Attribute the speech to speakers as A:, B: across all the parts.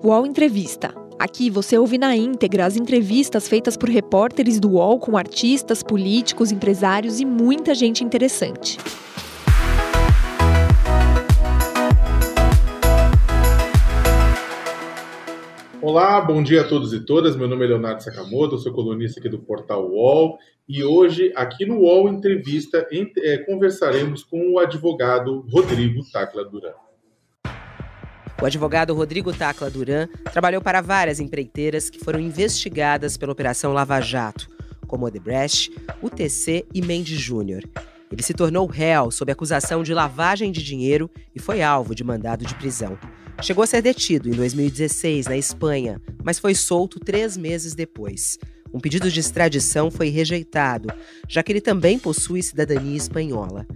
A: UOL Entrevista. Aqui você ouve na íntegra as entrevistas feitas por repórteres do UOL com artistas, políticos, empresários e muita gente interessante.
B: Olá, bom dia a todos e todas. Meu nome é Leonardo Sakamoto, sou colunista aqui do portal UOL e hoje, aqui no UOL Entrevista, é, conversaremos com o advogado Rodrigo Tacla Duran.
C: O advogado Rodrigo Tacla Duran trabalhou para várias empreiteiras que foram investigadas pela Operação Lava Jato, como Odebrecht, UTC e Mendes Júnior. Ele se tornou réu sob acusação de lavagem de dinheiro e foi alvo de mandado de prisão. Chegou a ser detido em 2016 na Espanha, mas foi solto três meses depois. Um pedido de extradição foi rejeitado, já que ele também possui cidadania espanhola.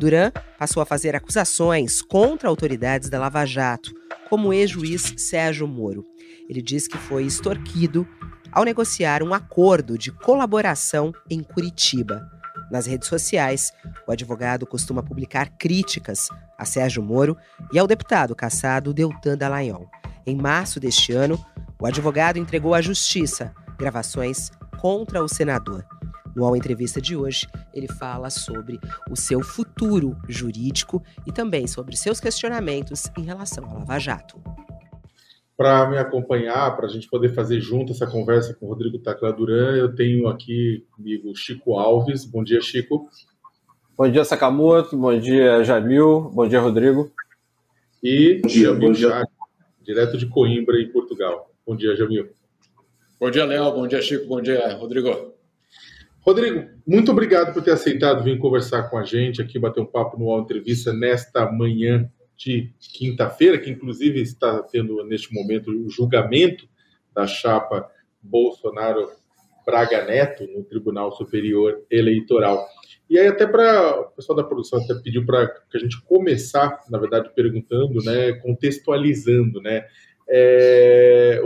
C: Duran passou a fazer acusações contra autoridades da Lava Jato, como o ex-juiz Sérgio Moro. Ele diz que foi extorquido ao negociar um acordo de colaboração em Curitiba. Nas redes sociais, o advogado costuma publicar críticas a Sérgio Moro e ao deputado caçado Deltan Dallagnol. Em março deste ano, o advogado entregou à Justiça gravações contra o senador. No All Entrevista de hoje, ele fala sobre o seu futuro jurídico e também sobre seus questionamentos em relação ao Lava Jato.
B: Para me acompanhar, para a gente poder fazer junto essa conversa com o Rodrigo Tacla Duran, eu tenho aqui comigo Chico Alves. Bom dia, Chico.
D: Bom dia, Sakamoto. Bom dia, Jamil. Bom dia, Rodrigo.
B: E bom dia, bom dia. direto de Coimbra, em Portugal. Bom dia, Jamil.
E: Bom dia, Léo. Bom dia, Chico. Bom dia, Rodrigo.
B: Rodrigo, muito obrigado por ter aceitado vir conversar com a gente aqui, bater um papo no UOL Entrevista nesta manhã de quinta-feira, que inclusive está tendo neste momento o julgamento da chapa Bolsonaro Braga Neto no Tribunal Superior Eleitoral. E aí até para o pessoal da produção até pediu para que a gente começar, na verdade, perguntando, né, contextualizando, né, é,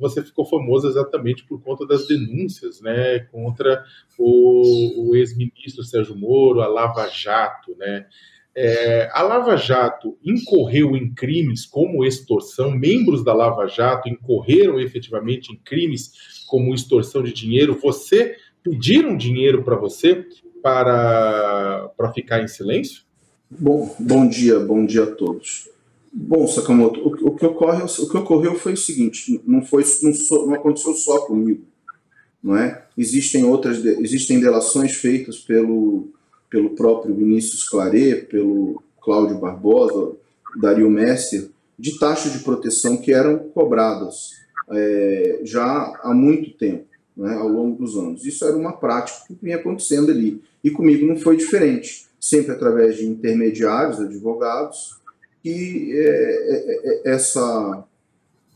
B: você ficou famoso exatamente por conta das denúncias né, contra o, o ex-ministro Sérgio Moro, a Lava Jato. Né? É, a Lava Jato incorreu em crimes como extorsão, membros da Lava Jato incorreram efetivamente em crimes como extorsão de dinheiro. Você pediram dinheiro para você para, para ficar em silêncio?
F: Bom, bom dia, bom dia a todos. Bom, Sakamoto, o, o, que ocorre, o que ocorreu foi o seguinte: não foi, não, não aconteceu só comigo, não é? Existem outras, existem delações feitas pelo pelo próprio Vinícius Claret, pelo Cláudio Barbosa, Dario Messer, de taxas de proteção que eram cobradas é, já há muito tempo, né, ao longo dos anos. Isso era uma prática que vinha acontecendo ali. E comigo não foi diferente. Sempre através de intermediários, advogados, que é, é, é, essa,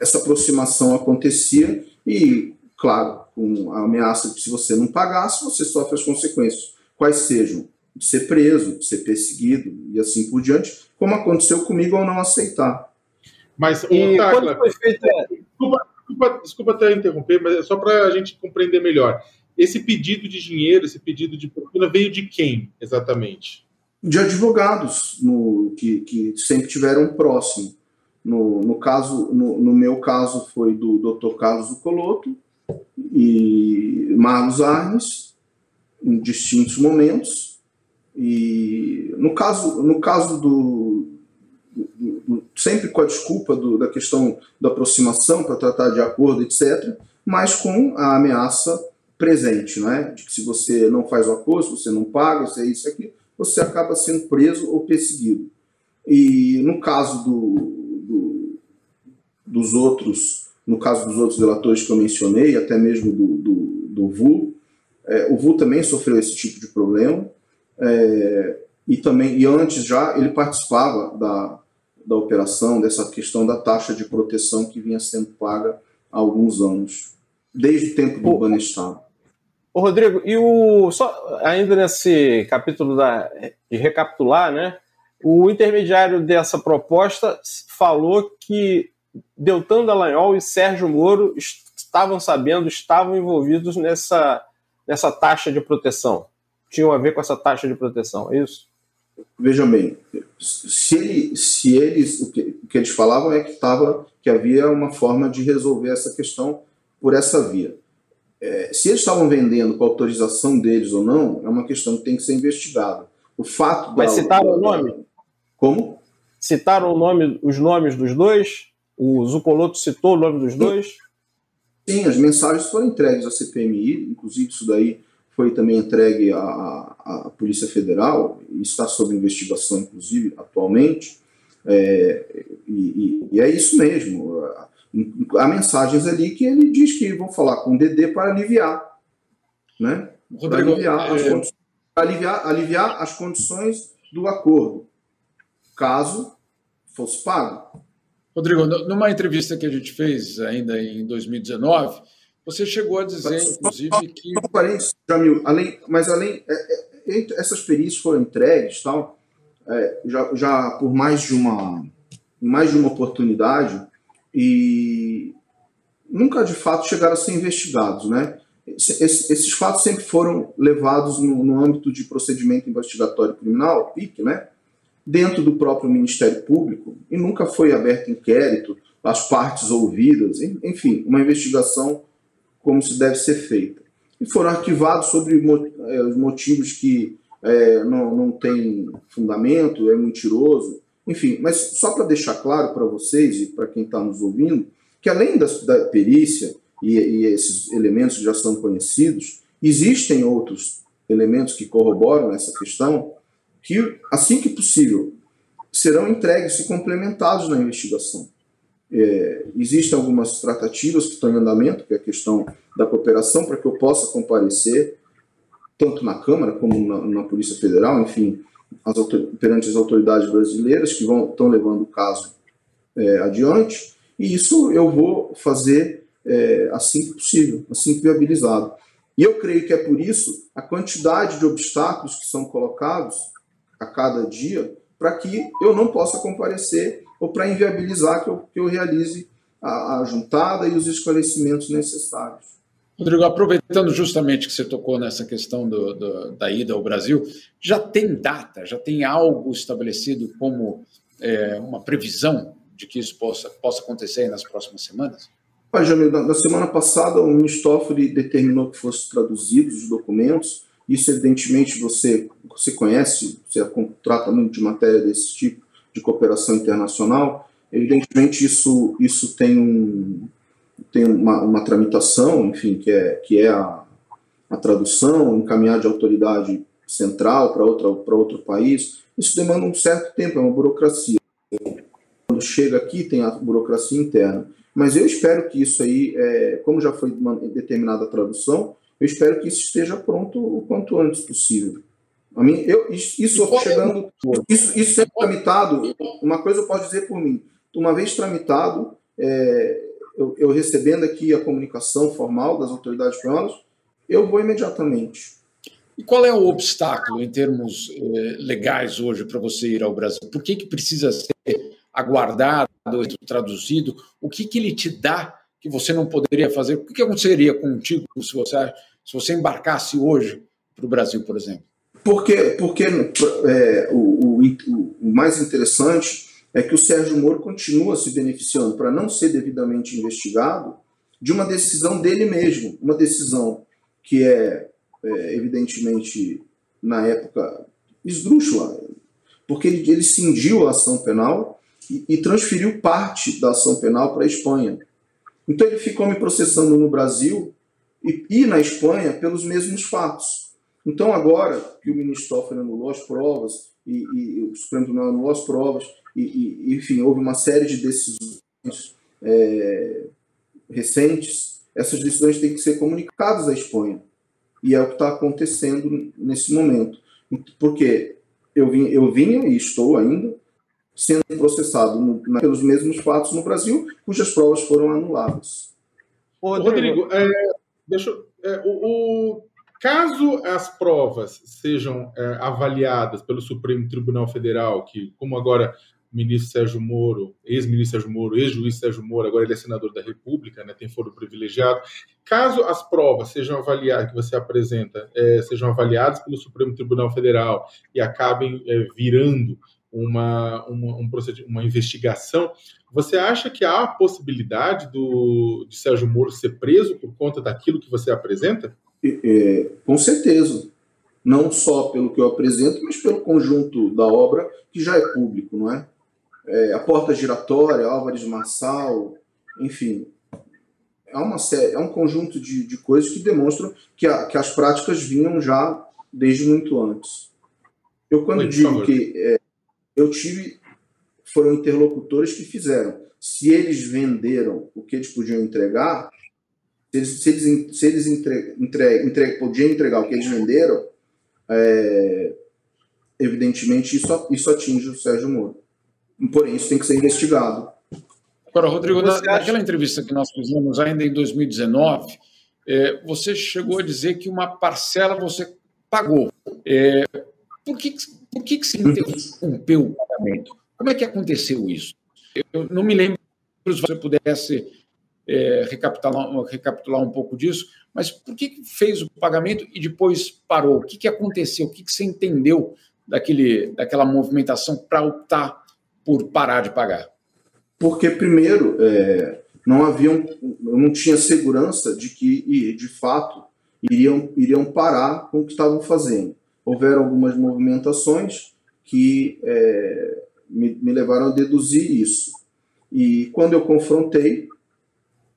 F: essa aproximação acontecia e, claro, com a ameaça de que se você não pagasse, você sofre as consequências, quais sejam de ser preso, de ser perseguido e assim por diante, como aconteceu comigo ao não aceitar.
B: Mas, e Tacla, desculpa, desculpa, desculpa até interromper, mas é só para a gente compreender melhor. Esse pedido de dinheiro, esse pedido de propina veio de quem, exatamente?
F: De advogados no, que, que sempre tiveram próximo. No, no, caso, no, no meu caso foi do Dr. Carlos Coloto e Marlos Arnes, em distintos momentos. E no caso, no caso do, do, do sempre com a desculpa do, da questão da aproximação para tratar de acordo, etc., mas com a ameaça presente, não é? De que se você não faz o acordo, se você não paga, se é isso aqui, você acaba sendo preso ou perseguido. E no caso do, do, dos outros, no caso dos outros delatores que eu mencionei, até mesmo do, do, do VU, é, o VU também sofreu esse tipo de problema. É, e também, e antes já, ele participava da, da operação, dessa questão da taxa de proteção que vinha sendo paga há alguns anos, desde o tempo do Banestado.
D: Ô, Rodrigo, e o só ainda nesse capítulo da, de recapitular, né? O intermediário dessa proposta falou que Deltan Dallagnol e Sérgio Moro estavam sabendo, estavam envolvidos nessa, nessa taxa de proteção. Tinham a ver com essa taxa de proteção, é isso?
F: veja bem, se, ele, se eles, o que, o que eles falavam é que, tava, que havia uma forma de resolver essa questão por essa via. É, se eles estavam vendendo com autorização deles ou não, é uma questão que tem que ser investigada. O fato
D: Mas da, citaram o nome?
F: Como?
D: Citaram o nome, os nomes dos dois? O Zucoloto citou o nome dos dois?
F: Sim, as mensagens foram entregues à CPMI, inclusive isso daí foi também entregue à, à Polícia Federal, e está sob investigação, inclusive, atualmente. É, e, e, é isso mesmo. Há mensagens ali que ele diz que vão falar com o DD para aliviar. Né? para aliviar, é... as aliviar, aliviar as condições do acordo, caso fosse pago.
E: Rodrigo, numa entrevista que a gente fez ainda em 2019, você chegou a dizer, inclusive, que.
F: Jamil, além, mas além. É, é, essas perícias foram entregues tal, é, já, já por mais de uma mais de uma oportunidade e nunca de fato chegaram a ser investigados, né? Esses, fatos sempre foram levados no, no âmbito de procedimento investigatório criminal, PIC, né? dentro do próprio Ministério Público e nunca foi aberto inquérito, as partes ouvidas, enfim, uma investigação como se deve ser feita. E foram arquivados sobre é, os motivos que é, não, não tem fundamento, é mentiroso, enfim, mas só para deixar claro para vocês e para quem está nos ouvindo, que além da, da perícia e, e esses elementos que já são conhecidos, existem outros elementos que corroboram essa questão, que, assim que possível, serão entregues e complementados na investigação. É, existem algumas tratativas que estão em andamento, que é a questão da cooperação, para que eu possa comparecer, tanto na Câmara como na, na Polícia Federal, enfim, as, perante as autoridades brasileiras que vão, estão levando o caso é, adiante, e isso eu vou fazer é, assim que possível, assim que viabilizado. E eu creio que é por isso a quantidade de obstáculos que são colocados a cada dia para que eu não possa comparecer ou para inviabilizar que eu, que eu realize a, a juntada e os esclarecimentos necessários.
E: Rodrigo, aproveitando justamente que você tocou nessa questão do, do, da ida ao Brasil, já tem data, já tem algo estabelecido como é, uma previsão de que isso possa, possa acontecer nas próximas semanas?
F: Pai Jamil, na, na semana passada o Ministério determinou que fossem traduzidos os documentos isso, evidentemente, você, você conhece, você trata muito de matéria desse tipo, de cooperação internacional. Evidentemente, isso, isso tem, um, tem uma, uma tramitação, enfim, que é, que é a, a tradução, encaminhar de autoridade central para outro país. Isso demanda um certo tempo, é uma burocracia. Quando chega aqui, tem a burocracia interna. Mas eu espero que isso aí, é, como já foi determinada a tradução, eu espero que isso esteja pronto o quanto antes possível. A mim, eu, isso, chegando, isso, isso sendo tramitado, uma coisa eu posso dizer por mim, uma vez tramitado, é, eu, eu, recebendo aqui a comunicação formal das autoridades espanholas, eu vou imediatamente.
E: E qual é o obstáculo em termos eh, legais hoje para você ir ao Brasil? Por que, que precisa ser aguardado, traduzido? O que, que ele te dá que você não poderia fazer? O que aconteceria contigo se você, se você embarcasse hoje para o Brasil, por exemplo?
F: Porque, porque é, o, o, o, mais interessante é que o Sérgio Moro continua se beneficiando, para não ser devidamente investigado, de uma decisão dele mesmo, uma decisão que é, é evidentemente, na época, esdrúxula, porque ele, ele cindiu a ação penal e, e transferiu parte da ação penal para a Espanha. Então ele ficou me processando no Brasil e, e na Espanha pelos mesmos fatos. Então agora que o ministro Toffoli anulou as provas e, e, o Supremo Tribunal anulou as provas e, e, enfim houve uma série de decisões é, recentes, essas decisões têm que ser comunicadas à Espanha. E é o que está acontecendo nesse momento, porque eu, vim, eu vinha e estou ainda sendo processado no, na, pelos mesmos fatos no Brasil, cujas provas foram anuladas.
B: Rodrigo, Rodrigo é, deixa, é, o, o, caso as provas sejam é, avaliadas pelo Supremo Tribunal Federal, que como agora ministro Sérgio Moro, ex-ministro Sérgio Moro, ex-juiz Sérgio Moro, agora ele é senador da República, né, tem foro privilegiado. Caso as provas sejam avaliadas, que você apresenta, é, sejam avaliadas pelo Supremo Tribunal Federal e acabem é, virando uma, uma, um uma investigação, você acha que há a possibilidade do, de Sérgio Moro ser preso por conta daquilo que você apresenta?
F: É, com certeza. Não só pelo que eu apresento, mas pelo conjunto da obra que já é público, não é? É, a Porta Giratória, Álvares Marçal, enfim. É, uma série, é um conjunto de, de coisas que demonstram que, a, que as práticas vinham já desde muito antes. Eu, quando muito digo que é, eu tive, foram interlocutores que fizeram. Se eles venderam o que eles podiam entregar, se eles, se eles, se eles entre, entre, entre, podiam entregar o que eles venderam, é, evidentemente isso, isso atinge o Sérgio Moro. Porém, isso tem que ser investigado.
E: Agora, Rodrigo, na, naquela entrevista que nós fizemos ainda em 2019, é, você chegou a dizer que uma parcela você pagou. É, por que, por que, que se interrompeu o pagamento? Como é que aconteceu isso? Eu não me lembro se você pudesse é, recapitular, recapitular um pouco disso, mas por que, que fez o pagamento e depois parou? O que, que aconteceu? O que, que você entendeu daquele, daquela movimentação para optar por parar de pagar?
F: Porque, primeiro, é, não havia, não tinha segurança de que, de fato, iriam, iriam parar com o que estavam fazendo. Houveram algumas movimentações que é, me, me, levaram a deduzir isso. E quando eu confrontei,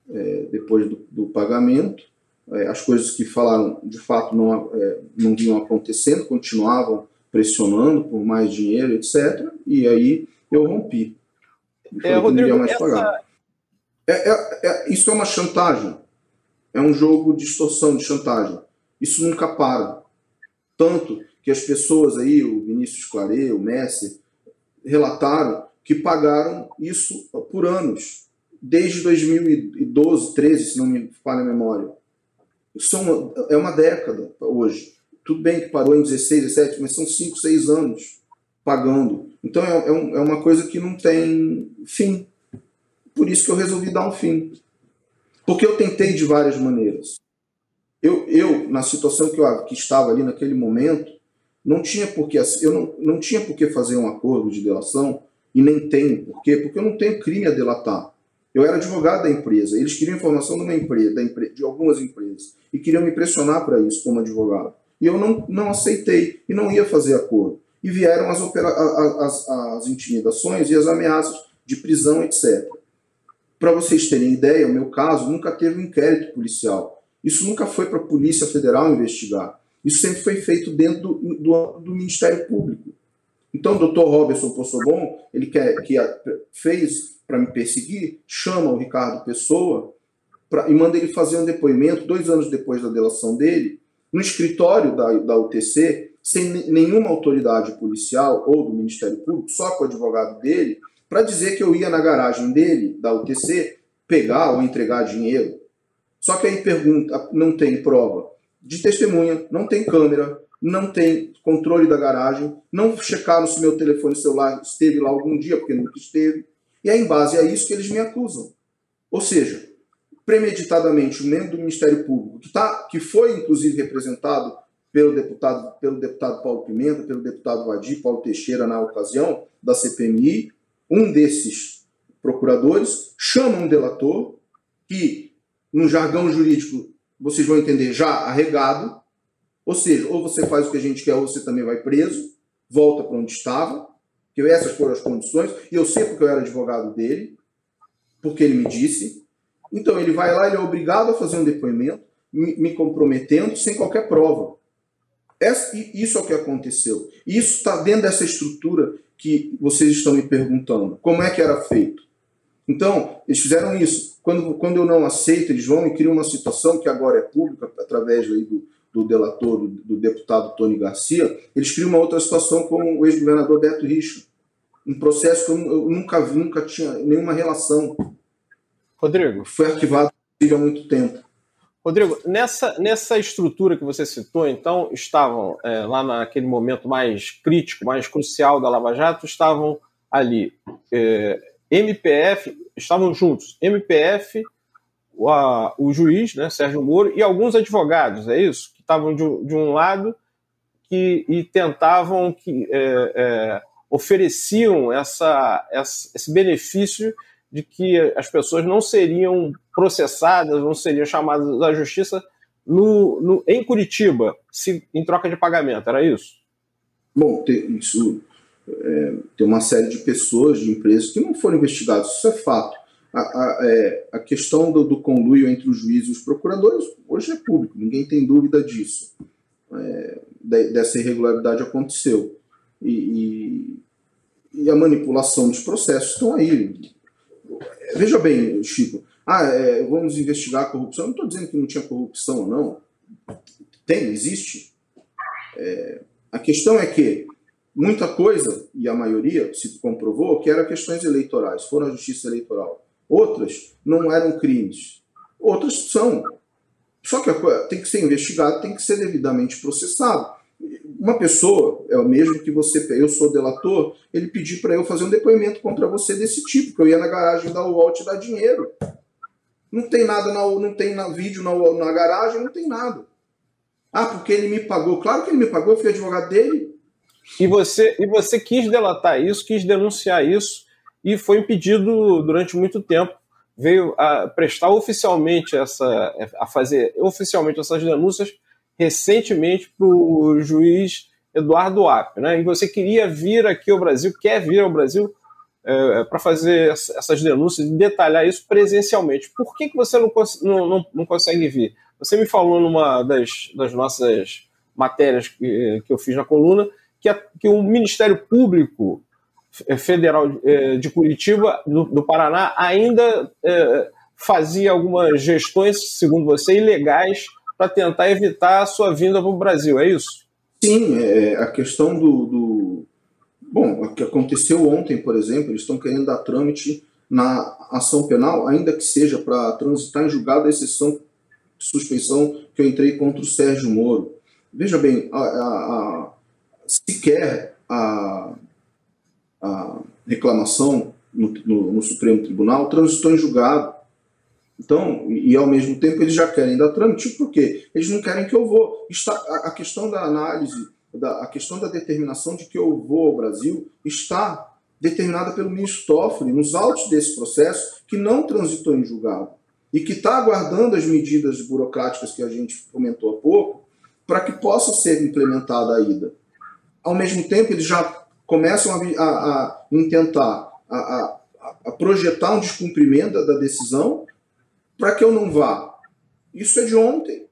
F: é, depois do, do pagamento, é, as coisas que falaram de fato não, é, não vinham acontecendo, continuavam pressionando por mais dinheiro, etc. E aí eu rompi.
D: É, Rodrigo, mais essa... pagar.
F: É, é, é, isso é uma chantagem. É um jogo de extorsão, de chantagem. Isso nunca para. Tanto que as pessoas aí, o Vinícius Claret, o Messi, relataram que pagaram isso por anos. Desde 2012, 13, se não me falha a memória. São, é uma década hoje. Tudo bem que parou em 16, 17, mas são 5, 6 anos pagando. Então é, é, um, é uma coisa que não tem fim. Por isso que eu resolvi dar um fim. Porque eu tentei de várias maneiras. Eu, eu na situação que eu que estava ali naquele momento, não tinha por que, eu não, não tinha por que fazer um acordo de delação, e nem tenho por quê, porque eu não tenho crime a delatar. Eu era advogado da empresa, eles queriam informação de, uma empresa, da de algumas empresas, e queriam me pressionar para isso como advogado. E eu não, não aceitei, e não ia fazer acordo e vieram as, as, as intimidações e as ameaças de prisão, etc. Para vocês terem ideia, o meu caso nunca teve um inquérito policial. Isso nunca foi para a Polícia Federal investigar. Isso sempre foi feito dentro do, do, do Ministério Público. Então, o doutor Robertson Possobon, ele quer, que fez para me perseguir, chama o Ricardo Pessoa pra, e manda ele fazer um depoimento, dois anos depois da delação dele, no escritório da, da UTC, sem nenhuma autoridade policial ou do Ministério Público, só com o advogado dele, para dizer que eu ia na garagem dele, da UTC, pegar ou entregar dinheiro. Só que aí pergunta, não tem prova de testemunha, não tem câmera, não tem controle da garagem, não checaram se meu telefone celular esteve lá algum dia, porque nunca esteve. E é em base a isso que eles me acusam. Ou seja, premeditadamente, o membro do Ministério Público, que, tá, que foi inclusive representado pelo deputado, pelo deputado Paulo Pimenta, pelo deputado Vadir, Paulo Teixeira, na ocasião da CPMI, um desses procuradores chama um delator que, no jargão jurídico, vocês vão entender já arregado, ou seja, ou você faz o que a gente quer, ou você também vai preso, volta para onde estava, que essas foram as condições, e eu sei porque eu era advogado dele, porque ele me disse. Então ele vai lá, ele é obrigado a fazer um depoimento, me comprometendo sem qualquer prova. Isso é o que aconteceu. Isso está dentro dessa estrutura que vocês estão me perguntando. Como é que era feito? Então, eles fizeram isso. Quando, quando eu não aceito, eles vão e criam uma situação que agora é pública, através do, do delator, do, do, deputado Tony Garcia, eles criam uma outra situação com o ex-governador Beto Richa. Um processo que eu, eu, nunca vi, nunca tinha nenhuma relação.
D: Rodrigo.
F: Foi arquivado há muito tempo.
D: Rodrigo, nessa, nessa estrutura que você citou, então, estavam é, lá naquele momento mais crítico, mais crucial da Lava Jato, estavam ali é, MPF, estavam juntos, MPF, o, a, o juiz, né, Sérgio Moro, e alguns advogados, é isso? Que estavam de, de um lado que, e tentavam, que é, é, ofereciam essa, essa, esse benefício de que as pessoas não seriam processadas, não seriam chamadas à justiça no, no, em Curitiba, se, em troca de pagamento, era isso?
F: Bom, tem, isso é, tem uma série de pessoas, de empresas que não foram investigadas, isso é fato. A, a, é, a questão do, do, conluio entre os juízes e os procuradores hoje é público, ninguém tem dúvida disso. É, dessa irregularidade aconteceu. E, e, e, a manipulação dos processos estão aí. Veja bem, Chico, ah, é, vamos investigar a corrupção. Eu não estou dizendo que não tinha corrupção ou não. Tem, existe. É, a questão é que muita coisa, e a maioria se comprovou, que eram questões eleitorais, foram a justiça eleitoral. Outras não eram crimes. Outras são. Só que tem que ser investigado, tem que ser devidamente processado. Uma pessoa, é o mesmo que você, eu sou delator, ele pediu para eu fazer um depoimento contra você desse tipo, que eu ia na garagem dar o UOL te dar dinheiro. Não tem nada, na, não tem na vídeo na, na garagem, não tem nada. Ah, porque ele me pagou. Claro que ele me pagou, eu fui advogado dele.
D: E você, e você quis delatar isso, quis denunciar isso, e foi impedido durante muito tempo. Veio a prestar oficialmente essa. a fazer oficialmente essas denúncias recentemente para o juiz Eduardo App. Né? E você queria vir aqui ao Brasil, quer vir ao Brasil é, para fazer essas denúncias e detalhar isso presencialmente. Por que, que você não, não, não, não consegue vir? Você me falou numa das, das nossas matérias que, que eu fiz na coluna que, a, que o Ministério Público Federal é, de Curitiba, do, do Paraná, ainda é, fazia algumas gestões, segundo você, ilegais para tentar evitar a sua vinda para o Brasil, é isso?
F: Sim, é, a questão do, do, Bom, o que aconteceu ontem, por exemplo, eles estão querendo dar trâmite na ação penal, ainda que seja para transitar em julgado a exceção de suspeição que eu entrei contra o Sérgio Moro. Veja bem, a, a, a, sequer a reclamação no, no, no, Supremo Tribunal transitou em julgado. Então, e, ao mesmo tempo eles já querem dar trâmite, por quê? Eles não querem que eu vou. Está, a, a questão da análise, da, a questão da determinação de que eu vou ao Brasil está determinada pelo ministro Toffoli nos autos desse processo, que não transitou em julgado e que está aguardando as medidas burocráticas que a gente comentou há pouco, para que possa ser implementada a ida. Ao mesmo tempo, eles já começam a, a, a intentar a, a, projetar um descumprimento da, da decisão para que eu não vá. Isso é de ontem.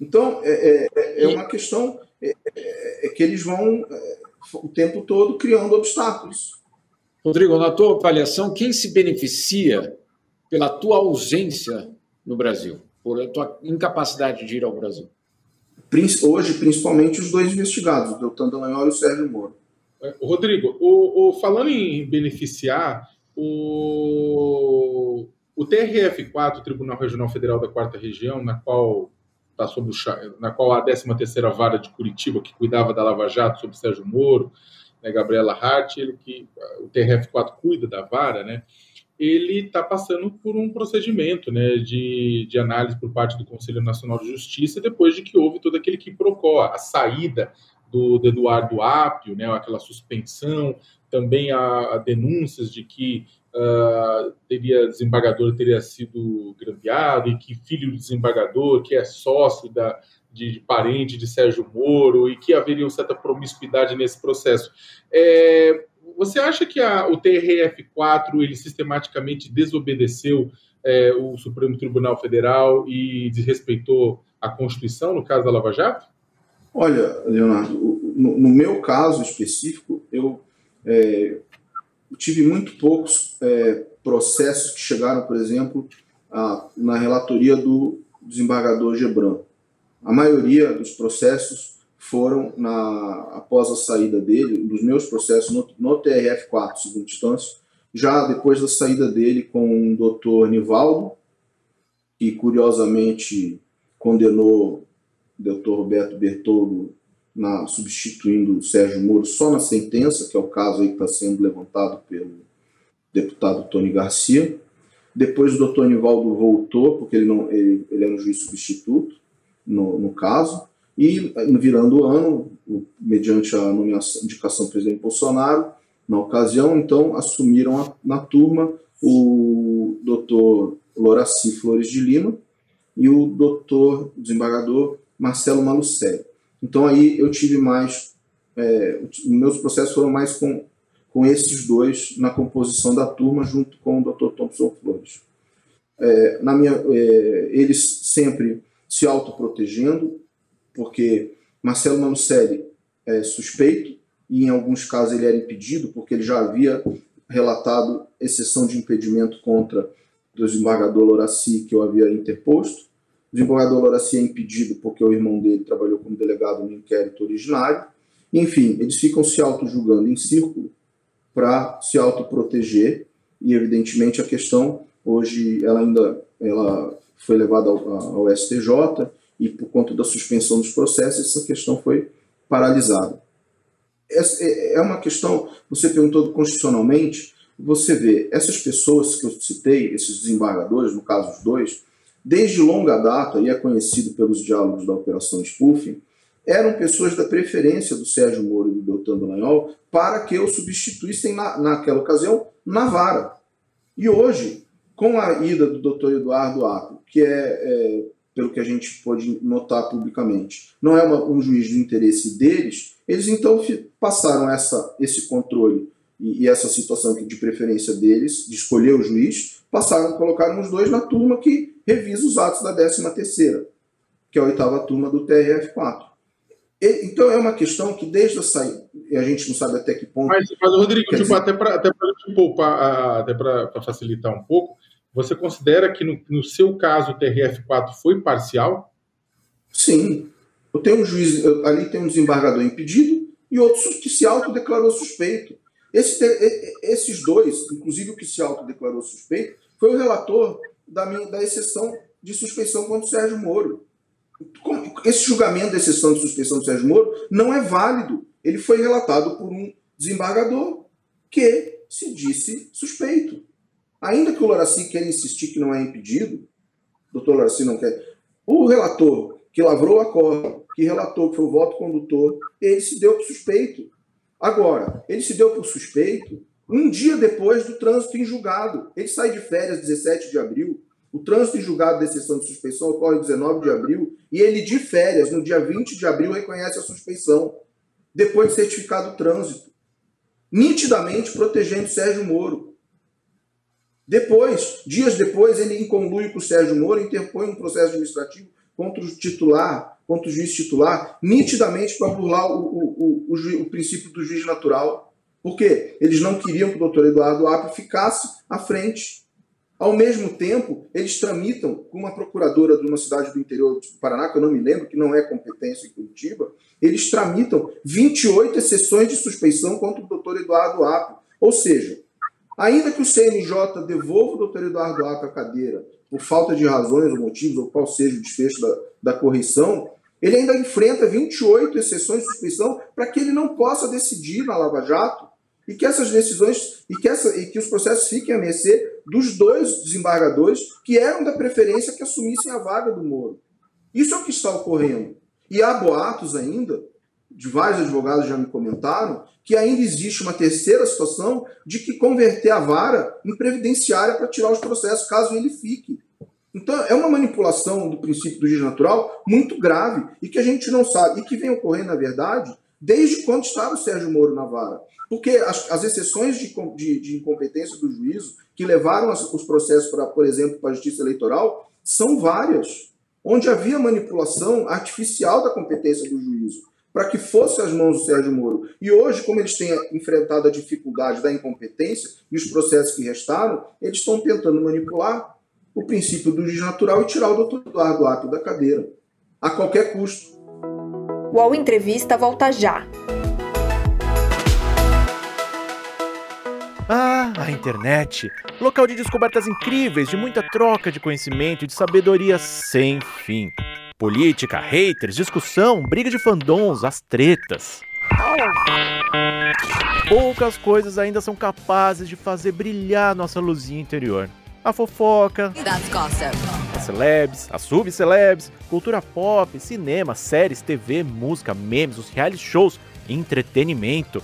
F: Então, é, é, é uma questão é, é, é que eles vão é, o tempo todo criando obstáculos.
E: Rodrigo, na tua avaliação, quem se beneficia pela tua ausência no Brasil, por a tua incapacidade de ir ao Brasil?
F: Hoje, principalmente os dois investigados, o Deltan Dallagnol e o Sérgio Moro.
B: É, Rodrigo, o, o, falando em beneficiar, o, o TRF4, o Tribunal Regional Federal da Quarta Região, na qual está sob o, na qual a 13ª Vara de Curitiba, que cuidava da Lava Jato, sob Sérgio Moro, né, Gabriela Hart, ele que o TRF4 cuida da vara, né? ele está passando por um procedimento né, de, de análise por parte do Conselho Nacional de Justiça, depois de que houve todo aquele que procó, a saída do, do Eduardo Apio, né, aquela suspensão, também há, denúncias de que uh, teria desembargador teria sido grampeado e que filho do desembargador, que é sócio da, de, de, parente de Sérgio Moro e que haveria uma certa promiscuidade nesse processo. É, você acha que a, o TRF4 ele sistematicamente desobedeceu é, o Supremo Tribunal Federal e desrespeitou a Constituição no caso da Lava Jato?
F: Olha, Leonardo, no, no meu caso específico, eu é, tive muito poucos é, processos que chegaram, por exemplo, a, na relatoria do desembargador Gebran. A maioria dos processos foram, na, após a saída dele, dos meus processos no, no TRF4, segunda instância, já depois da saída dele com o doutor Nivaldo, que curiosamente condenou doutor Roberto Bertoldo na, substituindo o Sérgio Moro só na sentença, que é o caso aí que está sendo levantado pelo deputado Tony Garcia. Depois o doutor Nivaldo voltou, porque ele, não, ele, ele era um juiz substituto no, no caso, e virando o ano, mediante a nomeação, indicação do presidente Bolsonaro, na ocasião, então, assumiram a, na turma o doutor Loraci Flores de Lima e o doutor desembargador Marcelo Malucelli. Então aí eu tive mais, é, meus processos foram mais com, com esses dois na composição da turma, junto com o Dr. Thompson Flores. É, na minha, é, eles sempre se autoprotegendo, porque Marcelo Malucelli é suspeito, e em alguns casos ele era impedido, porque ele já havia relatado exceção de impedimento contra o desembargador Loraci, que eu havia interposto. O desembargador Loraci é impedido porque o irmão dele trabalhou como delegado no inquérito originário. Enfim, eles ficam se auto-julgando em círculo para se autoproteger e, evidentemente, a questão hoje ela ainda ela foi levada ao, ao STJ e, por conta da suspensão dos processos, essa questão foi paralisada. É, é uma questão, você perguntou constitucionalmente, você vê, essas pessoas que eu citei, esses desembargadores, no caso os dois, desde longa data, e é conhecido pelos diálogos da Operação Spoofing, eram pessoas da preferência do Sérgio Moro e do Deltan Dallagnol para que o substituíssem na, naquela ocasião na vara. E hoje, com a ida do doutor Eduardo Apio, que é, é, pelo que a gente pode notar publicamente, não é uma, um juiz de interesse deles, eles então passaram essa, esse controle e, e, essa situação de preferência deles, de escolher o juiz, passaram a colocar os dois na turma que revisa os atos da 13 terceira, que é a oitava turma do TRF4. E, então é uma questão que desde a saída, e a gente não sabe até que ponto...
B: Mas, mas Rodrigo, tipo, dizer... até para até poupar, até para facilitar um pouco, você considera que no, no seu caso o TRF4 foi parcial?
F: Sim. Eu tenho um juiz, ali tem um desembargador impedido e outro que se autodeclarou suspeito. Esse, esses dois, inclusive o que se autodeclarou suspeito, foi o relator da, minha, da exceção de suspeição contra o Sérgio Moro. Esse julgamento da exceção de suspeição do Sérgio Moro não é válido. Ele foi relatado por um desembargador que se disse suspeito. Ainda que o Loraci queira insistir que não é impedido, o doutor Loraci não quer. O relator que lavrou a corda, que relatou que foi o voto condutor, ele se deu por suspeito. Agora, ele se deu por suspeito um dia depois do trânsito em julgado. Ele sai de férias 17 de abril. O trânsito em julgado de exceção de suspeição ocorre 19 de abril e ele de férias, no dia 20 de abril, reconhece a suspeição, depois de certificado o trânsito. Nitidamente protegendo Sérgio Moro. Depois, dias depois, ele, em com o Sérgio Moro, interpõe um processo administrativo contra o titular, contra o juiz titular, nitidamente para burlar o, o, o, o, princípio do juiz natural. Por quê? Eles não queriam que o doutor Eduardo Apio ficasse à frente. Ao mesmo tempo, eles tramitam com uma procuradora de uma cidade do interior do Paraná, que eu não me lembro, que não é competência em Curitiba, eles tramitam 28 exceções de suspeição contra o doutor Eduardo Apio. Ou seja, ainda que o CNJ devolva o doutor Eduardo Apio à cadeira por falta de razões ou motivos, ou qual seja o desfecho da, da correção, ele ainda enfrenta 28 exceções de suspeição para que ele não possa decidir na Lava Jato e que essas decisões e que, essa, e que os processos fiquem a mercê dos dois desembargadores que eram da preferência que assumissem a vaga do Moro. Isso é o que está ocorrendo. E há boatos ainda, de vários advogados já me comentaram, que ainda existe uma terceira situação de que converter a vara em previdenciária para tirar os processos caso ele fique. Então é uma manipulação do princípio do juiz natural muito grave e que a gente não sabe, e que vem ocorrendo, na verdade, desde quando estava o Sérgio Moro na vara. Porque as, as exceções de, de, de, incompetência do juízo que levaram as, os processos, por exemplo, para a justiça eleitoral, são várias, onde havia manipulação artificial da competência do juízo para que fosse às mãos do Sérgio Moro. E hoje, como eles têm enfrentado a dificuldade da incompetência e os processos que restaram, eles estão tentando manipular o princípio do juiz natural e tirar o doutor Eduardo Apio da cadeira, a qualquer custo.
A: O UOL Entrevista volta já.
G: Ah, a internet! Local de descobertas incríveis, de muita troca de conhecimento e de sabedoria sem fim. Política, haters, discussão, briga de fandons, as tretas. Poucas coisas ainda são capazes de fazer brilhar nossa luzinha interior. A fofoca, as celebs, as subcelebs, cultura pop, cinema, séries, TV, música, memes, os reality shows, entretenimento.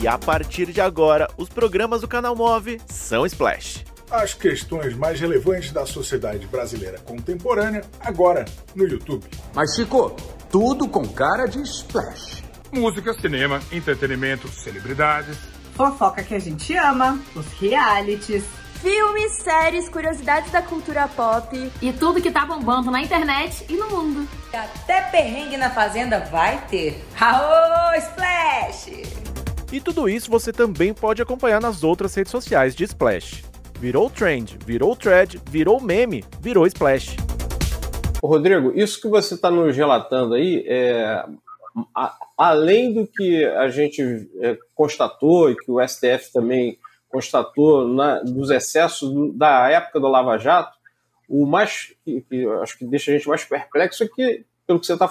G: E a partir de agora, os programas do canal Move são Splash.
H: As questões mais relevantes da sociedade brasileira contemporânea, agora no YouTube.
I: Mas, Chico, tudo com cara de Splash.
H: Música, cinema, entretenimento, celebridades.
J: Fofoca que a gente ama, os realities.
K: Filmes, séries, curiosidades da cultura pop.
L: E tudo que tá bombando na internet e no mundo.
J: Até perrengue na fazenda vai ter. Aô, Splash!
G: E tudo isso você também pode acompanhar nas outras redes sociais de Splash. Virou trend, virou thread, virou meme, virou Splash.
D: Rodrigo, isso que você está nos relatando aí, é, a, além do que a gente é, constatou e que o STF também constatou na, dos excessos do, da época do Lava Jato, o mais que, que acho que deixa a gente mais perplexo é que, pelo que você está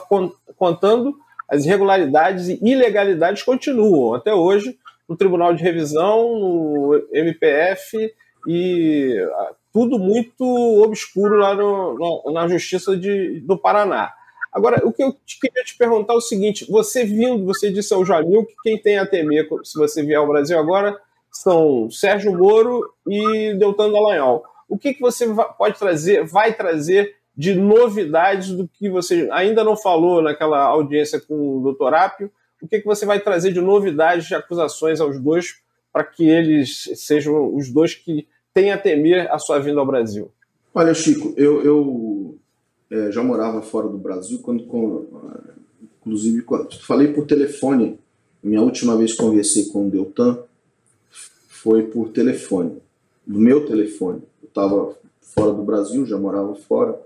D: contando, as irregularidades e ilegalidades continuam até hoje no Tribunal de Revisão, no MPF e ah, tudo muito obscuro lá no, na, na Justiça de, do Paraná. Agora, o que eu queria te perguntar é o seguinte: você vindo, você disse ao Jamil que quem tem a temer, se você vier ao Brasil agora, são Sérgio Moro e Deltan Dallagnol. O que, que você pode trazer, vai trazer de novidades do que você ainda não falou naquela audiência com o doutor Apio? O que, que você vai trazer de novidades, de acusações aos dois, para que eles sejam os dois que têm a temer a sua vinda ao Brasil?
F: Olha, Chico, eu, eu é, já morava fora do Brasil, quando, com, inclusive, quando, falei por telefone, minha última vez conversei com o Deltan foi por telefone, do meu telefone. Eu estava fora do Brasil, já morava fora,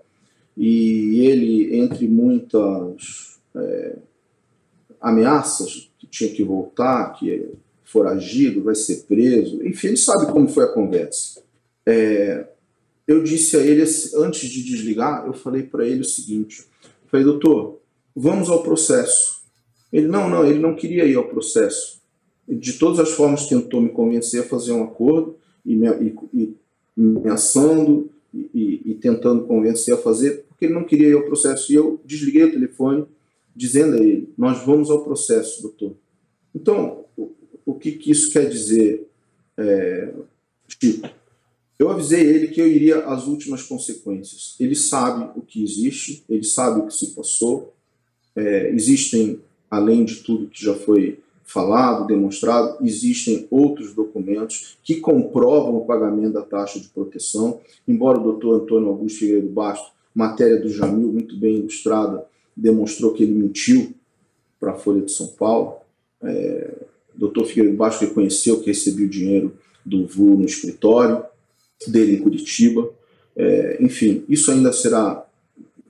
F: e ele, entre muitas é, ameaças, que tinha que voltar, que é foragido, vai ser preso, enfim, ele sabe como foi a conversa. É, eu disse a ele, antes de desligar, eu falei para ele o seguinte: falei, doutor, vamos ao processo. Ele, não, não, ele não queria ir ao processo. De todas as formas, tentou me convencer a fazer um acordo e me, e, e, e, e, tentando convencer a fazer, porque ele não queria ir ao processo. E eu desliguei o telefone, dizendo a ele: Nós vamos ao processo, doutor. Então, o, o que, que, isso quer dizer, é, Chico? Eu avisei ele que eu iria às últimas consequências. Ele sabe o que existe, ele sabe o que se passou. É, existem, além de tudo que já foi falado, demonstrado, existem outros documentos que comprovam o pagamento da taxa de proteção. Embora o doutor Antônio Augusto Figueiredo Basto, matéria do Jamil, muito bem ilustrada, demonstrou que ele mentiu para a Folha de São Paulo. É, o doutor Figueiredo Basto reconheceu que recebeu dinheiro do VU no escritório dele em Curitiba. É, enfim, isso ainda será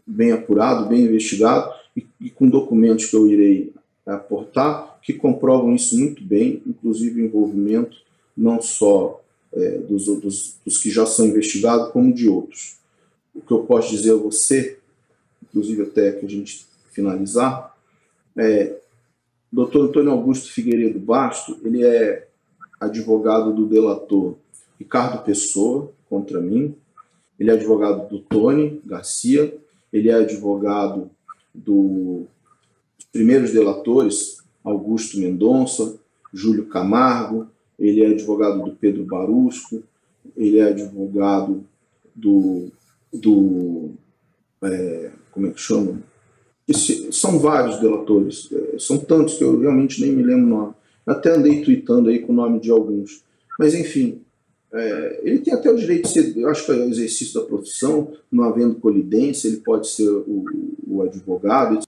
F: bem apurado, bem investigado e, e, com documentos que eu irei aportar que comprovam isso muito bem, inclusive o envolvimento não só é, dos, dos, dos, que já são investigados, como de outros. O que eu posso dizer a você, inclusive até que a gente finalizar, é Dr. Antônio Augusto Figueiredo Basto, ele é advogado do delator Ricardo Pessoa contra mim. Ele é advogado do Tony Garcia. Ele é advogado do, dos primeiros delatores, Augusto Mendonça, Júlio Camargo. Ele é advogado do Pedro Barusco. Ele é advogado do. do é, como é que chama? Esse, são vários delatores, é, são tantos que eu realmente nem me lembro o nome. Até andei tweetando aí com o nome de alguns. Mas, enfim, é, ele tem até o direito de ser, eu acho que é o exercício da profissão, não havendo colidência, ele pode ser o, o advogado,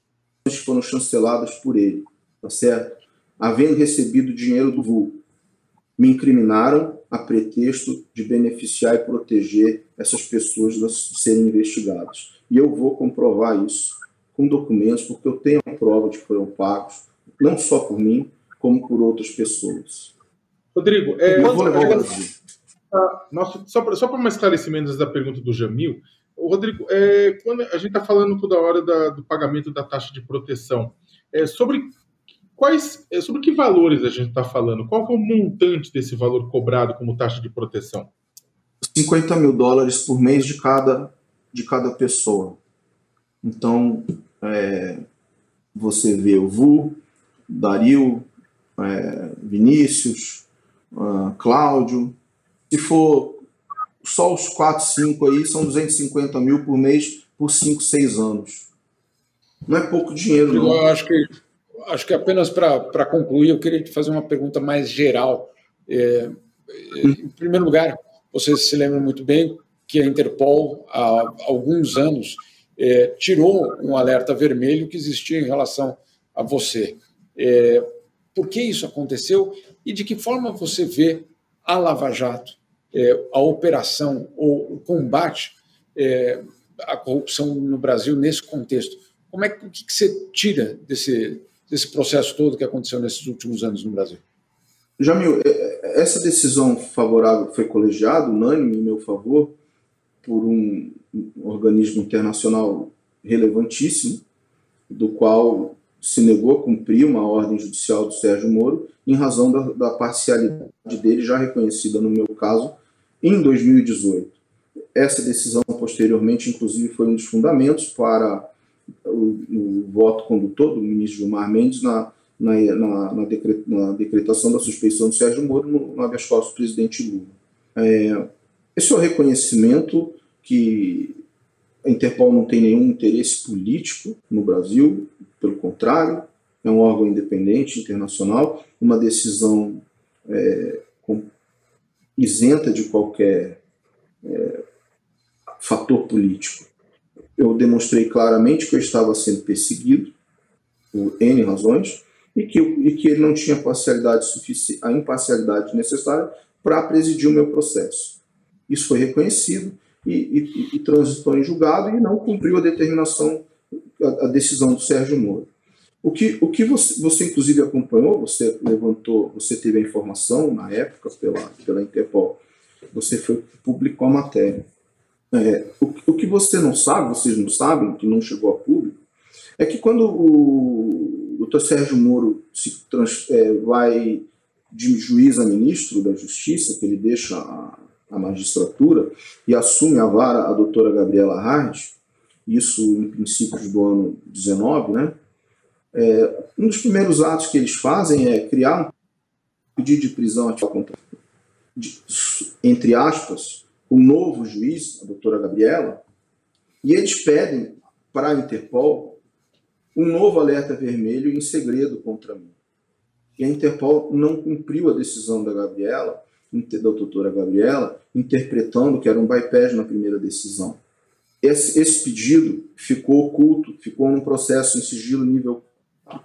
F: que foram chanceladas por ele, tá certo? Havendo recebido dinheiro do vulgo, me incriminaram a pretexto de beneficiar e proteger essas pessoas de serem investigadas. E eu vou comprovar isso com documentos, porque eu tenho a prova de que foram pagos, não só por mim, como por outras pessoas.
B: Rodrigo, é, eu vou levar o Brasil. Nossa, só para só um esclarecimento da pergunta do Jamil, Rodrigo, é, quando a gente está falando toda hora da, do pagamento da taxa de proteção, é, sobre quais, é, sobre que valores a gente está falando? Qual é o montante desse valor cobrado como taxa de proteção?
F: 50 mil dólares por mês de cada, de cada pessoa. Então, é, você vê o Vu, Dario, é, Vinícius, uh, Cláudio. Se for só os 4, 5 aí, são 250 mil por mês por 5, 6 anos. Não é pouco dinheiro, não.
E: Eu acho que, acho que apenas para concluir, eu queria te fazer uma pergunta mais geral. É, em primeiro lugar, você se lembra muito bem que a Interpol, há alguns anos, é, tirou um alerta vermelho que existia em relação a você. É, por que isso aconteceu e de que forma você vê a Lava Jato, é, a operação ou o combate é, à corrupção no Brasil nesse contexto? Como é que, que você tira desse, desse processo todo que aconteceu nesses últimos anos no Brasil?
F: Jamil, é, é, essa decisão favorável foi colegiada, unânime em meu favor, por um organismo internacional relevantíssimo, do qual se negou a cumprir uma ordem judicial do Sérgio Moro em razão da, da parcialidade dele, já reconhecida no meu caso, em 2018. Essa decisão, posteriormente, inclusive, foi um dos fundamentos para o, o voto condutor do ministro Gilmar Mendes na, na, na, na, decret, na decretação da suspeição do Sérgio Moro no, no habeas corpus do presidente Lula. É, esse é o reconhecimento que a Interpol não tem nenhum interesse político no Brasil, pelo contrário, é um órgão independente, internacional, uma decisão é, com, isenta de qualquer é, fator político. Eu demonstrei claramente que eu estava sendo perseguido por N razões e que, e que ele não tinha parcialidade suficiente, a imparcialidade necessária para presidir o meu processo. Isso foi reconhecido e, e, e transitou em julgado e não cumpriu a determinação, a, a decisão do Sérgio Moro. O que, o que você, você, inclusive, acompanhou, você levantou, você teve a informação na época pela, pela Interpol, você foi, publicou a matéria. É, o, o que você não sabe, vocês não sabem, que não chegou a público, é que quando o doutor Sérgio Moro se trans, é, vai de juiz a ministro da Justiça, que ele deixa a, a magistratura e assume a vara a doutora Gabriela Hard, isso em princípios do ano 19, né? É, um dos primeiros atos que eles fazem é criar um pedido de prisão contra, de, entre aspas, um novo juiz, a doutora Gabriela, e eles pedem para a Interpol um novo alerta vermelho em segredo contra mim. E a Interpol não cumpriu a decisão da Gabriela da doutora Gabriela, interpretando que era um bypass na primeira decisão. Esse, esse pedido ficou oculto, ficou num processo em sigilo nível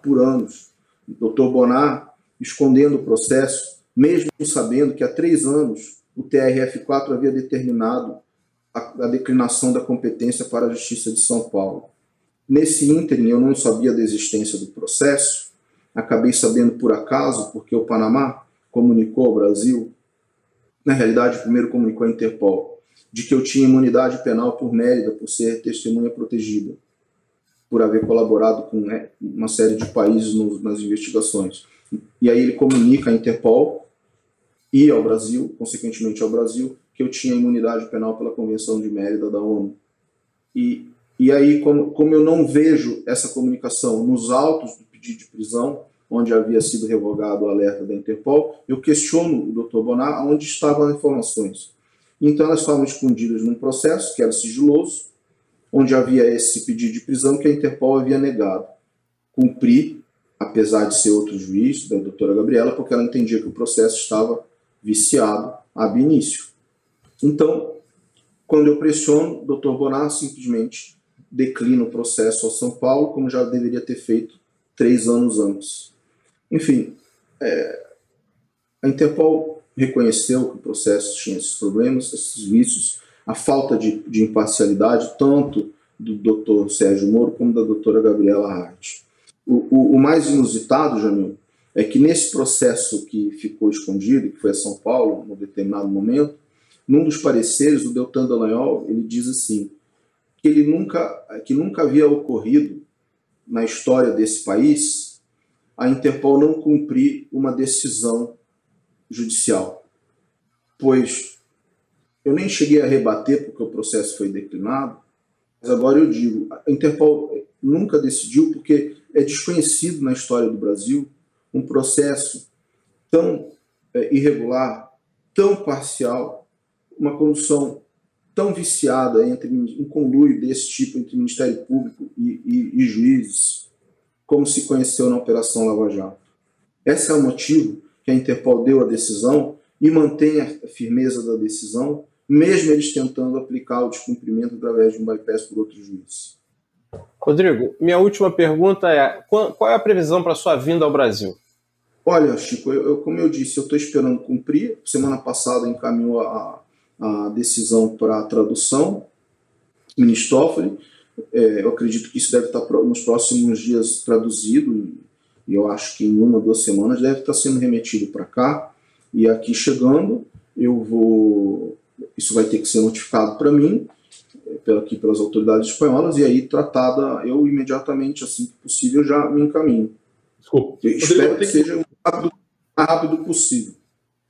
F: por anos. O doutor Bonar escondendo o processo, mesmo sabendo que há três anos o TRF4 havia determinado a, a declinação da competência para a Justiça de São Paulo. Nesse ínterim, eu não sabia da existência do processo, acabei sabendo por acaso, porque o Panamá comunicou ao Brasil na realidade, primeiro comunicou à Interpol, de que eu tinha imunidade penal por Mérida, por ser testemunha protegida, por haver colaborado com né, uma série de países nas investigações. E aí ele comunica à Interpol e ao Brasil, consequentemente ao Brasil, que eu tinha imunidade penal pela Convenção de Mérida da ONU. E, e aí, como, como eu não vejo essa comunicação nos autos do pedido de prisão, onde havia sido revogado o alerta da Interpol, eu questiono o Dr. Bonar onde estavam as informações. Então elas estavam escondidas num processo que era sigiloso, onde havia esse pedido de prisão que a Interpol havia negado. Cumpri, apesar de ser outro juiz, da doutora Gabriela, porque ela entendia que o processo estava viciado ab início. Então, quando eu pressiono, o doutor Bonar simplesmente declina o processo ao São Paulo, como já deveria ter feito três anos antes. Enfim, é, a Interpol reconheceu que o processo tinha esses problemas, esses vícios, a falta de, de imparcialidade, tanto do Dr. Sérgio Moro como da doutora Gabriela Hart. O, o, o, mais inusitado, Jamil, é que nesse processo que ficou escondido, que foi a São Paulo, num determinado momento, num dos pareceres, o Deltan Dallagnol, ele diz assim, que ele nunca, que nunca havia ocorrido na história desse país a Interpol não cumprir uma decisão judicial, pois eu nem cheguei a rebater porque o processo foi declinado, mas agora eu digo, a Interpol nunca decidiu porque é desconhecido na história do Brasil um processo tão é, irregular, tão parcial, uma condução tão viciada entre um conluio desse tipo entre Ministério Público e, e, e juízes, como se conheceu na Operação Lava Jato. Esse é o motivo que a Interpol deu a decisão e mantém a firmeza da decisão, mesmo eles tentando aplicar o descumprimento através de um bypass por outros juízes.
D: Rodrigo, minha última pergunta é: qual é a previsão para sua vinda ao Brasil?
F: Olha, Chico, eu, eu, como eu disse, eu estou esperando cumprir. Semana passada encaminhou a, a decisão para tradução, Ministófoli. É, eu acredito que isso deve estar nos próximos dias traduzido, e eu acho que em uma, duas semanas deve estar sendo remetido para cá. E aqui chegando, eu vou. Isso vai ter que ser notificado para mim, é, aqui pelas autoridades espanholas, e aí tratada, eu imediatamente, assim que possível, já me encaminho. Desculpa. Eu espero que seja o mais rápido possível.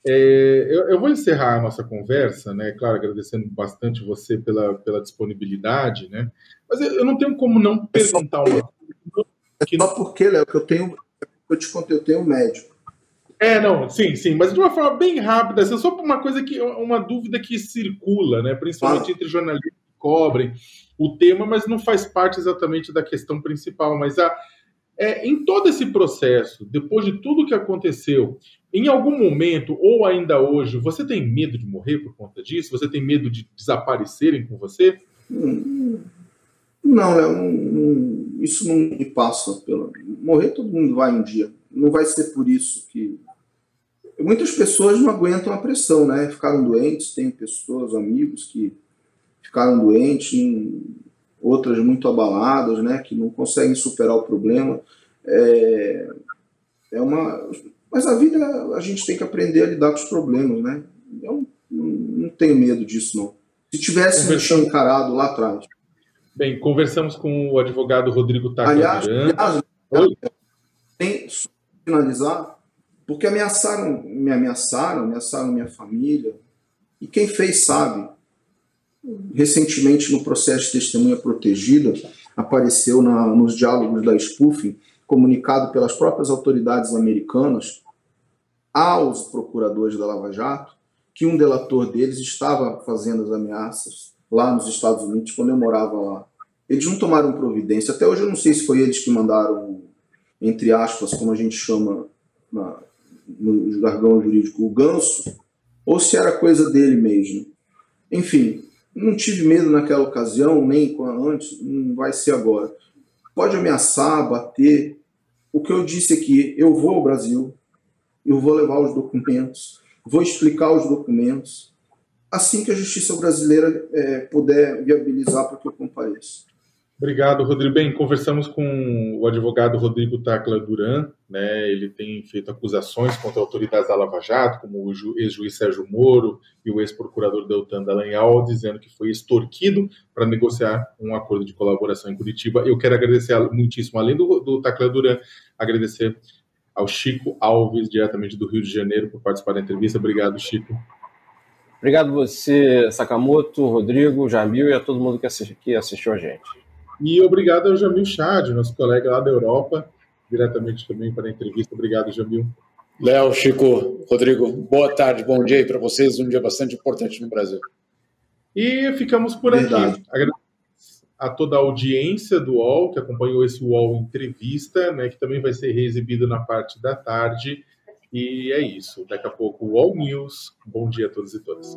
B: É, eu, eu, vou encerrar a nossa conversa, né? Claro, agradecendo bastante você pela, pela disponibilidade, né? Mas eu, eu não tenho como não perguntar uma
F: coisa. É só porque, Léo, que eu tenho, eu te contei, eu tenho um médico.
B: É, não, sim, sim, mas de uma forma bem rápida, assim, só por uma coisa que, uma dúvida que circula, né? Principalmente ah. entre jornalistas que cobrem o tema, mas não faz parte exatamente da questão principal. Mas a, é, em todo esse processo, depois de tudo que aconteceu, em algum momento, ou ainda hoje, você tem medo de morrer por conta disso? Você tem medo de desaparecerem com você?
F: Não, é isso não me passa pela. Morrer todo mundo vai um dia. Não vai ser por isso que. Muitas pessoas não aguentam a pressão, né? Ficaram doentes, tem pessoas, amigos que ficaram doentes, outras muito abaladas, né? Que não conseguem superar o problema. É, é uma mas a vida, a gente tem que aprender a lidar com os problemas, né? Eu não, não tenho medo disso, não. Se tivesse me encarado lá atrás.
B: Bem, conversamos com o advogado Rodrigo Tacla
F: Aliás, aliás tem finalizar, porque ameaçaram, me ameaçaram, ameaçaram minha família. E quem fez sabe. Recentemente, no processo de testemunha protegida, apareceu na, nos diálogos da spoofing comunicado pelas próprias autoridades americanas aos procuradores da Lava Jato que um delator deles estava fazendo as ameaças lá nos Estados Unidos quando eu morava lá. Eles não tomaram providência. Até hoje eu não sei se foi eles que mandaram, entre aspas, como a gente chama na, no jargão jurídico, o ganso, ou se era coisa dele mesmo. Enfim, não tive medo naquela ocasião, nem antes, não vai ser agora. Pode ameaçar, bater, o que eu disse aqui, eu vou ao Brasil, eu vou levar os documentos, vou explicar os documentos, assim que a justiça brasileira é, puder viabilizar para que eu compareça.
B: Obrigado, Rodrigo. Bem, conversamos com o advogado Rodrigo Tacla Duran, né? Ele tem feito acusações contra autoridades da Lava Jato, como o ex-juiz Sérgio Moro e o ex-procurador Deltan Dallagnol, dizendo que foi extorquido para negociar um acordo de colaboração em Curitiba. Eu quero agradecer muitíssimo, além do, do Tacla Duran, agradecer ao Chico Alves, diretamente do Rio de Janeiro, por participar da entrevista. Obrigado, Chico.
D: Obrigado você, Sakamoto, Rodrigo, Jamil e a todo mundo que, que assistiu a gente.
B: E obrigado ao Jamil Chad, nosso colega lá da Europa, diretamente também para a entrevista. Obrigado, Jamil.
E: Léo, Chico, Rodrigo, boa tarde, bom dia aí para vocês, um dia bastante importante no Brasil.
B: E ficamos por Verdade. aqui. Agradeço a toda a audiência do UOL, que acompanhou esse UOL Entrevista, né, que também vai ser reexibido na parte da tarde. E é isso. Daqui a pouco, o UOL News. Bom dia a todos e todas.